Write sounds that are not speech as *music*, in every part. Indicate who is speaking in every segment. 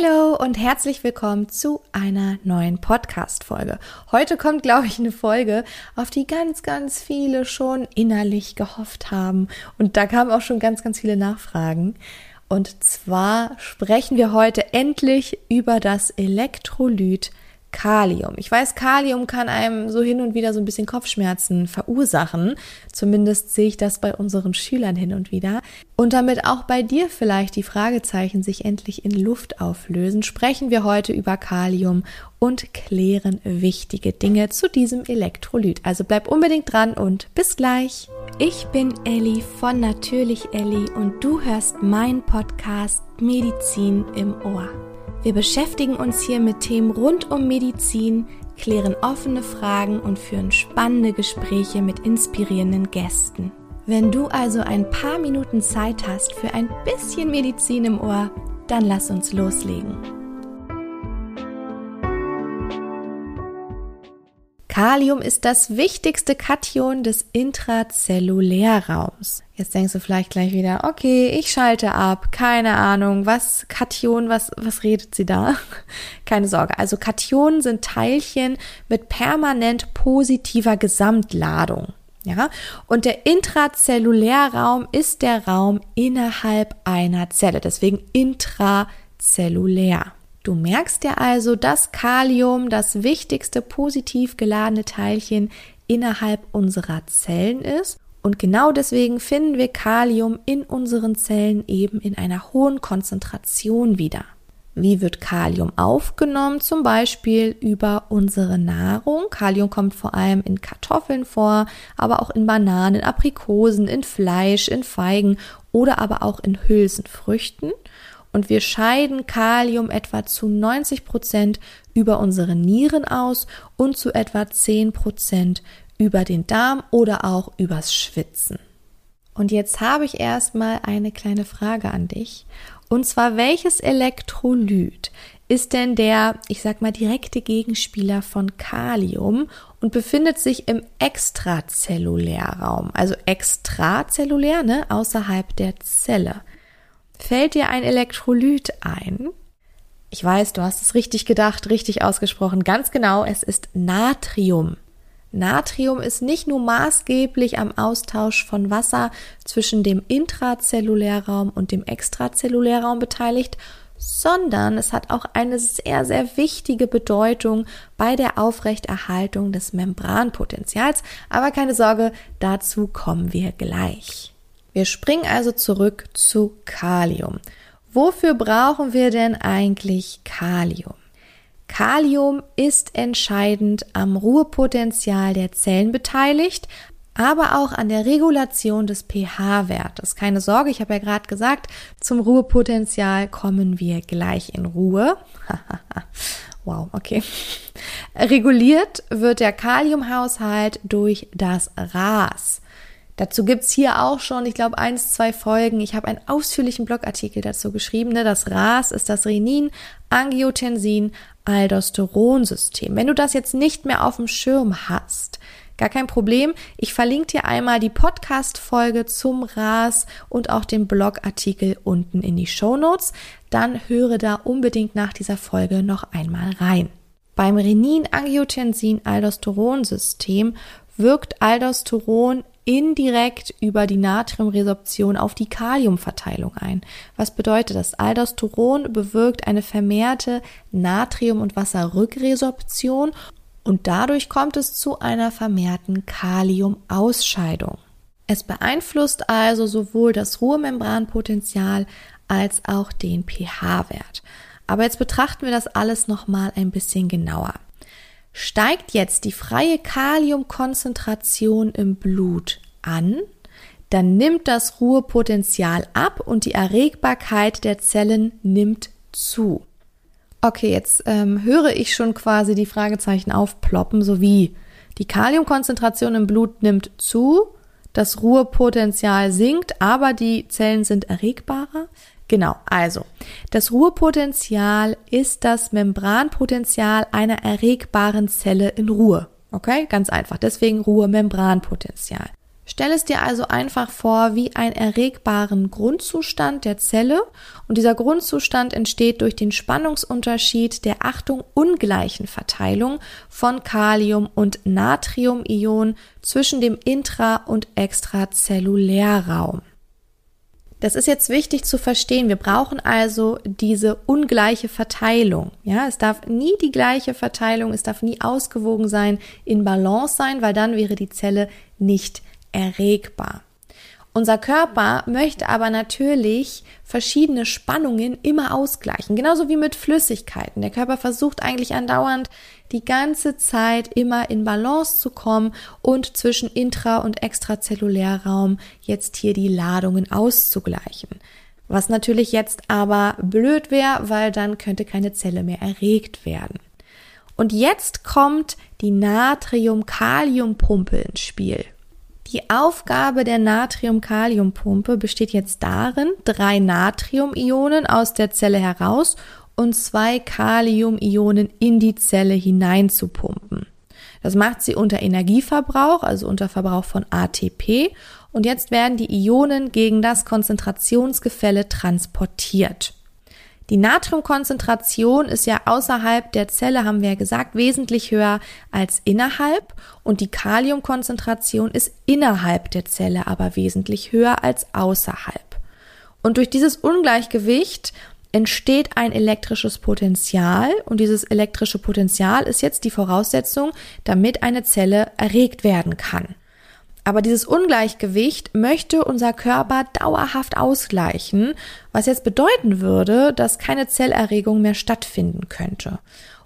Speaker 1: Hallo und herzlich willkommen zu einer neuen Podcast-Folge. Heute kommt, glaube ich, eine Folge, auf die ganz, ganz viele schon innerlich gehofft haben. Und da kamen auch schon ganz, ganz viele Nachfragen. Und zwar sprechen wir heute endlich über das Elektrolyt Kalium. Ich weiß, Kalium kann einem so hin und wieder so ein bisschen Kopfschmerzen verursachen. Zumindest sehe ich das bei unseren Schülern hin und wieder. Und damit auch bei dir vielleicht die Fragezeichen sich endlich in Luft auflösen, sprechen wir heute über Kalium und klären wichtige Dinge zu diesem Elektrolyt. Also bleib unbedingt dran und bis gleich. Ich bin Elli von Natürlich Elli und du hörst meinen Podcast Medizin im Ohr. Wir beschäftigen uns hier mit Themen rund um Medizin, klären offene Fragen und führen spannende Gespräche mit inspirierenden Gästen. Wenn du also ein paar Minuten Zeit hast für ein bisschen Medizin im Ohr, dann lass uns loslegen. Kalium ist das wichtigste Kation des Intrazellulärraums. Jetzt denkst du vielleicht gleich wieder, okay, ich schalte ab, keine Ahnung, was Kation, was, was redet sie da? *laughs* Keine Sorge. Also Kationen sind Teilchen mit permanent positiver Gesamtladung. Ja, und der Intrazellulärraum ist der Raum innerhalb einer Zelle, deswegen intrazellulär. Du merkst ja also, dass Kalium das wichtigste positiv geladene Teilchen innerhalb unserer Zellen ist. Und genau deswegen finden wir Kalium in unseren Zellen eben in einer hohen Konzentration wieder. Wie wird Kalium aufgenommen? Zum Beispiel über unsere Nahrung. Kalium kommt vor allem in Kartoffeln vor, aber auch in Bananen, Aprikosen, in Fleisch, in Feigen oder aber auch in Hülsenfrüchten und wir scheiden Kalium etwa zu 90 Prozent über unsere Nieren aus und zu etwa 10 Prozent über den Darm oder auch übers Schwitzen. Und jetzt habe ich erstmal eine kleine Frage an dich. Und zwar, welches Elektrolyt ist denn der, ich sag mal, direkte Gegenspieler von Kalium und befindet sich im Extrazellulärraum, also extrazellulär, ne, außerhalb der Zelle. Fällt dir ein Elektrolyt ein? Ich weiß, du hast es richtig gedacht, richtig ausgesprochen. Ganz genau, es ist Natrium. Natrium ist nicht nur maßgeblich am Austausch von Wasser zwischen dem Intrazellulärraum und dem Extrazellulärraum beteiligt, sondern es hat auch eine sehr, sehr wichtige Bedeutung bei der Aufrechterhaltung des Membranpotenzials. Aber keine Sorge, dazu kommen wir gleich. Wir springen also zurück zu Kalium. Wofür brauchen wir denn eigentlich Kalium? Kalium ist entscheidend am Ruhepotenzial der Zellen beteiligt, aber auch an der Regulation des pH-Wertes. Keine Sorge, ich habe ja gerade gesagt, zum Ruhepotenzial kommen wir gleich in Ruhe. *laughs* wow, okay. Reguliert wird der Kaliumhaushalt durch das RAS. Dazu gibt's hier auch schon, ich glaube, eins, zwei Folgen. Ich habe einen ausführlichen Blogartikel dazu geschrieben. Ne? Das RAS ist das Renin, Angiotensin, Aldosteronsystem. Wenn du das jetzt nicht mehr auf dem Schirm hast, gar kein Problem. Ich verlinke dir einmal die Podcast-Folge zum RAS und auch den Blogartikel unten in die Show Notes. Dann höre da unbedingt nach dieser Folge noch einmal rein. Beim Renin-Angiotensin-Aldosteronsystem wirkt Aldosteron indirekt über die Natriumresorption auf die Kaliumverteilung ein. Was bedeutet das? Aldosteron bewirkt eine vermehrte Natrium- und Wasserrückresorption und dadurch kommt es zu einer vermehrten Kaliumausscheidung. Es beeinflusst also sowohl das Ruhemembranpotenzial als auch den pH-Wert. Aber jetzt betrachten wir das alles nochmal ein bisschen genauer. Steigt jetzt die freie Kaliumkonzentration im Blut an, dann nimmt das Ruhepotenzial ab und die Erregbarkeit der Zellen nimmt zu. Okay, jetzt ähm, höre ich schon quasi die Fragezeichen aufploppen, sowie die Kaliumkonzentration im Blut nimmt zu, das Ruhepotenzial sinkt, aber die Zellen sind erregbarer. Genau, also das Ruhepotenzial ist das Membranpotenzial einer erregbaren Zelle in Ruhe. Okay, ganz einfach. Deswegen Ruhemembranpotenzial. Stell es dir also einfach vor wie einen erregbaren Grundzustand der Zelle und dieser Grundzustand entsteht durch den Spannungsunterschied der Achtung ungleichen Verteilung von Kalium und Natriumion zwischen dem Intra- und Extrazellulärraum. Das ist jetzt wichtig zu verstehen. Wir brauchen also diese ungleiche Verteilung. Ja, es darf nie die gleiche Verteilung, es darf nie ausgewogen sein, in Balance sein, weil dann wäre die Zelle nicht erregbar. Unser Körper möchte aber natürlich verschiedene Spannungen immer ausgleichen, genauso wie mit Flüssigkeiten. Der Körper versucht eigentlich andauernd die ganze Zeit immer in Balance zu kommen und zwischen intra- und extrazellulärraum jetzt hier die Ladungen auszugleichen. Was natürlich jetzt aber blöd wäre, weil dann könnte keine Zelle mehr erregt werden. Und jetzt kommt die Natrium-Kalium-Pumpe ins Spiel. Die Aufgabe der Natrium-Kalium-Pumpe besteht jetzt darin, drei Natrium-Ionen aus der Zelle heraus und zwei Kalium-Ionen in die Zelle hineinzupumpen. Das macht sie unter Energieverbrauch, also unter Verbrauch von ATP. Und jetzt werden die Ionen gegen das Konzentrationsgefälle transportiert. Die Natriumkonzentration ist ja außerhalb der Zelle, haben wir ja gesagt, wesentlich höher als innerhalb und die Kaliumkonzentration ist innerhalb der Zelle aber wesentlich höher als außerhalb. Und durch dieses Ungleichgewicht entsteht ein elektrisches Potenzial und dieses elektrische Potenzial ist jetzt die Voraussetzung, damit eine Zelle erregt werden kann. Aber dieses Ungleichgewicht möchte unser Körper dauerhaft ausgleichen, was jetzt bedeuten würde, dass keine Zellerregung mehr stattfinden könnte.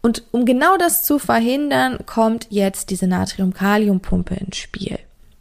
Speaker 1: Und um genau das zu verhindern, kommt jetzt diese Natrium-Kalium-Pumpe ins Spiel.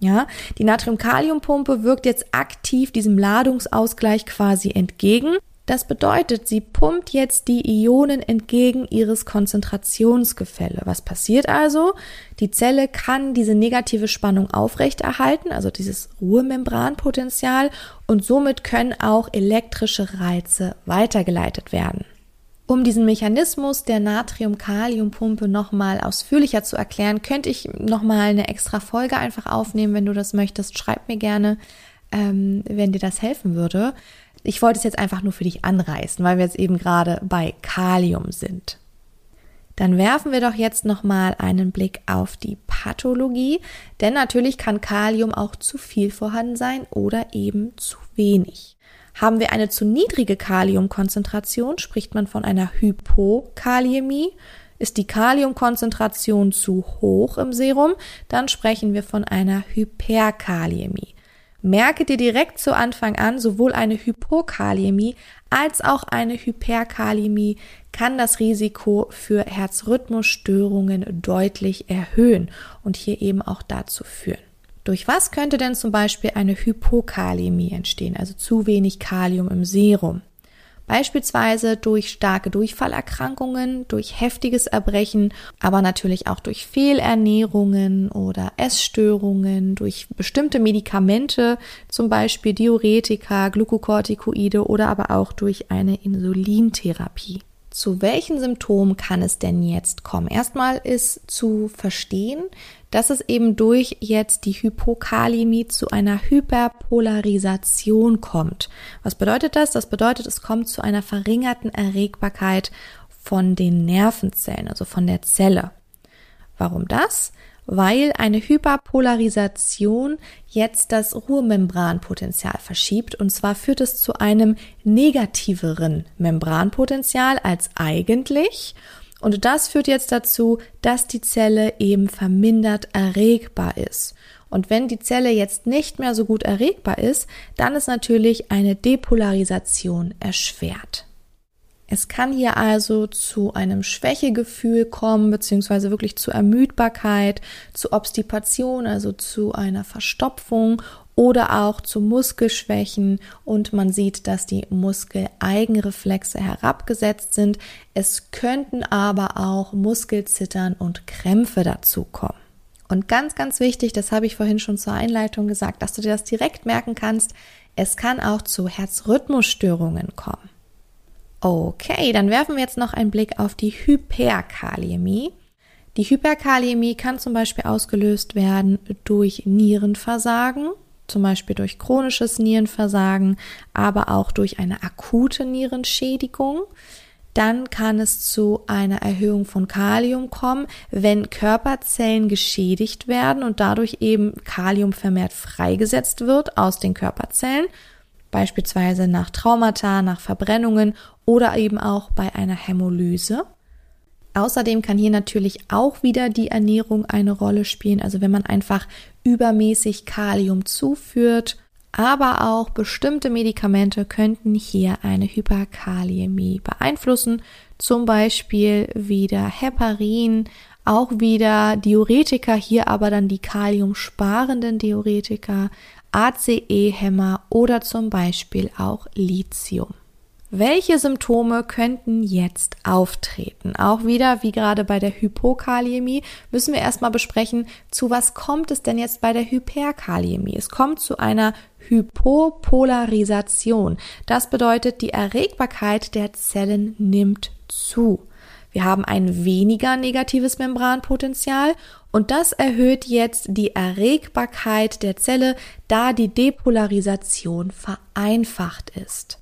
Speaker 1: Ja, die Natrium-Kalium-Pumpe wirkt jetzt aktiv diesem Ladungsausgleich quasi entgegen das bedeutet, sie pumpt jetzt die Ionen entgegen ihres Konzentrationsgefälle. Was passiert also? Die Zelle kann diese negative Spannung aufrechterhalten, also dieses Ruhemembranpotenzial, und somit können auch elektrische Reize weitergeleitet werden. Um diesen Mechanismus der Natrium-Kalium-Pumpe nochmal ausführlicher zu erklären, könnte ich nochmal eine extra Folge einfach aufnehmen, wenn du das möchtest. Schreib mir gerne, ähm, wenn dir das helfen würde. Ich wollte es jetzt einfach nur für dich anreißen, weil wir jetzt eben gerade bei Kalium sind. Dann werfen wir doch jetzt nochmal einen Blick auf die Pathologie, denn natürlich kann Kalium auch zu viel vorhanden sein oder eben zu wenig. Haben wir eine zu niedrige Kaliumkonzentration, spricht man von einer Hypokaliämie. Ist die Kaliumkonzentration zu hoch im Serum, dann sprechen wir von einer Hyperkaliämie. Merke dir direkt zu Anfang an, sowohl eine Hypokaliämie als auch eine Hyperkaliämie kann das Risiko für Herzrhythmusstörungen deutlich erhöhen und hier eben auch dazu führen. Durch was könnte denn zum Beispiel eine Hypokaliämie entstehen, also zu wenig Kalium im Serum? Beispielsweise durch starke Durchfallerkrankungen, durch heftiges Erbrechen, aber natürlich auch durch Fehlernährungen oder Essstörungen, durch bestimmte Medikamente, zum Beispiel Diuretika, Glukokortikoide oder aber auch durch eine Insulintherapie. Zu welchen Symptomen kann es denn jetzt kommen? Erstmal ist zu verstehen, dass es eben durch jetzt die Hypokaliämie zu einer Hyperpolarisation kommt. Was bedeutet das? Das bedeutet, es kommt zu einer verringerten Erregbarkeit von den Nervenzellen, also von der Zelle. Warum das? Weil eine Hyperpolarisation jetzt das Ruhmembranpotenzial verschiebt und zwar führt es zu einem negativeren Membranpotenzial als eigentlich und das führt jetzt dazu, dass die Zelle eben vermindert erregbar ist. Und wenn die Zelle jetzt nicht mehr so gut erregbar ist, dann ist natürlich eine Depolarisation erschwert. Es kann hier also zu einem Schwächegefühl kommen, beziehungsweise wirklich zu Ermüdbarkeit, zu Obstipation, also zu einer Verstopfung oder auch zu Muskelschwächen und man sieht, dass die Muskeleigenreflexe herabgesetzt sind. Es könnten aber auch Muskelzittern und Krämpfe dazukommen. Und ganz, ganz wichtig, das habe ich vorhin schon zur Einleitung gesagt, dass du dir das direkt merken kannst, es kann auch zu Herzrhythmusstörungen kommen. Okay, dann werfen wir jetzt noch einen Blick auf die Hyperkaliämie. Die Hyperkaliämie kann zum Beispiel ausgelöst werden durch Nierenversagen, zum Beispiel durch chronisches Nierenversagen, aber auch durch eine akute Nierenschädigung. Dann kann es zu einer Erhöhung von Kalium kommen, wenn Körperzellen geschädigt werden und dadurch eben Kalium vermehrt freigesetzt wird aus den Körperzellen, beispielsweise nach Traumata, nach Verbrennungen oder eben auch bei einer Hämolyse. Außerdem kann hier natürlich auch wieder die Ernährung eine Rolle spielen. Also wenn man einfach übermäßig Kalium zuführt, aber auch bestimmte Medikamente könnten hier eine Hyperkaliämie beeinflussen, zum Beispiel wieder Heparin, auch wieder Diuretika, hier aber dann die kaliumsparenden Diuretika, ACE-Hämmer oder zum Beispiel auch Lithium. Welche Symptome könnten jetzt auftreten? Auch wieder, wie gerade bei der Hypokaliämie, müssen wir erstmal besprechen, zu was kommt es denn jetzt bei der Hyperkaliämie? Es kommt zu einer Hypopolarisation. Das bedeutet, die Erregbarkeit der Zellen nimmt zu. Wir haben ein weniger negatives Membranpotenzial und das erhöht jetzt die Erregbarkeit der Zelle, da die Depolarisation vereinfacht ist.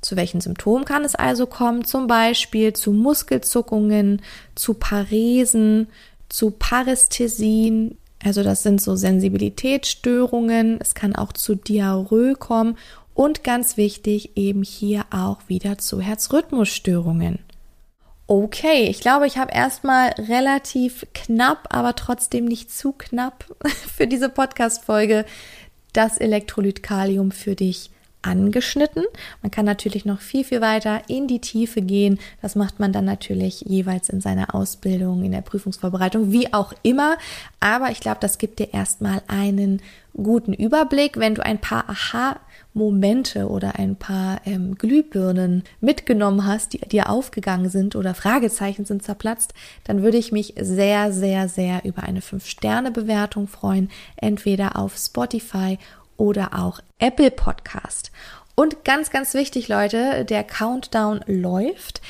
Speaker 1: Zu welchen Symptomen kann es also kommen? Zum Beispiel zu Muskelzuckungen, zu Paresen, zu Parästhesien. Also das sind so Sensibilitätsstörungen. Es kann auch zu Diarrhoe kommen und ganz wichtig eben hier auch wieder zu Herzrhythmusstörungen. Okay, ich glaube, ich habe erstmal relativ knapp, aber trotzdem nicht zu knapp *laughs* für diese Podcast-Folge das Elektrolyt Kalium für dich angeschnitten. Man kann natürlich noch viel, viel weiter in die Tiefe gehen. Das macht man dann natürlich jeweils in seiner Ausbildung, in der Prüfungsvorbereitung, wie auch immer. Aber ich glaube, das gibt dir erstmal einen guten Überblick. Wenn du ein paar Aha Momente oder ein paar ähm, Glühbirnen mitgenommen hast, die dir aufgegangen sind oder Fragezeichen sind zerplatzt, dann würde ich mich sehr, sehr, sehr über eine 5-Sterne-Bewertung freuen, entweder auf Spotify oder auch Apple Podcast. Und ganz, ganz wichtig, Leute, der Countdown läuft.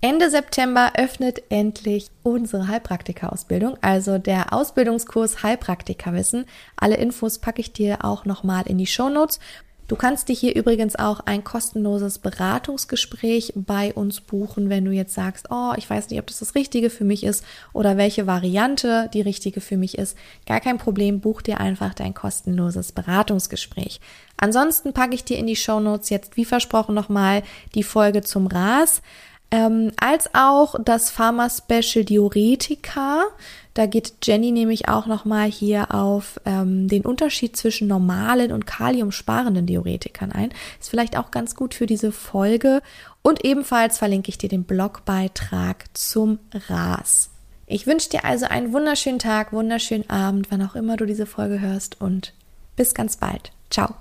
Speaker 1: Ende September öffnet endlich unsere Heilpraktika-Ausbildung, also der Ausbildungskurs Heilpraktikerwissen. Alle Infos packe ich dir auch nochmal in die Show Notes. Du kannst dir hier übrigens auch ein kostenloses Beratungsgespräch bei uns buchen, wenn du jetzt sagst, oh, ich weiß nicht, ob das das Richtige für mich ist oder welche Variante die richtige für mich ist. Gar kein Problem, buch dir einfach dein kostenloses Beratungsgespräch. Ansonsten packe ich dir in die Show Notes jetzt, wie versprochen, nochmal die Folge zum RAS. Ähm, als auch das Pharma Special Diuretika. Da geht Jenny nämlich auch nochmal hier auf ähm, den Unterschied zwischen normalen und kaliumsparenden Diuretikern ein. Ist vielleicht auch ganz gut für diese Folge. Und ebenfalls verlinke ich dir den Blogbeitrag zum RAS. Ich wünsche dir also einen wunderschönen Tag, wunderschönen Abend, wann auch immer du diese Folge hörst und bis ganz bald. Ciao.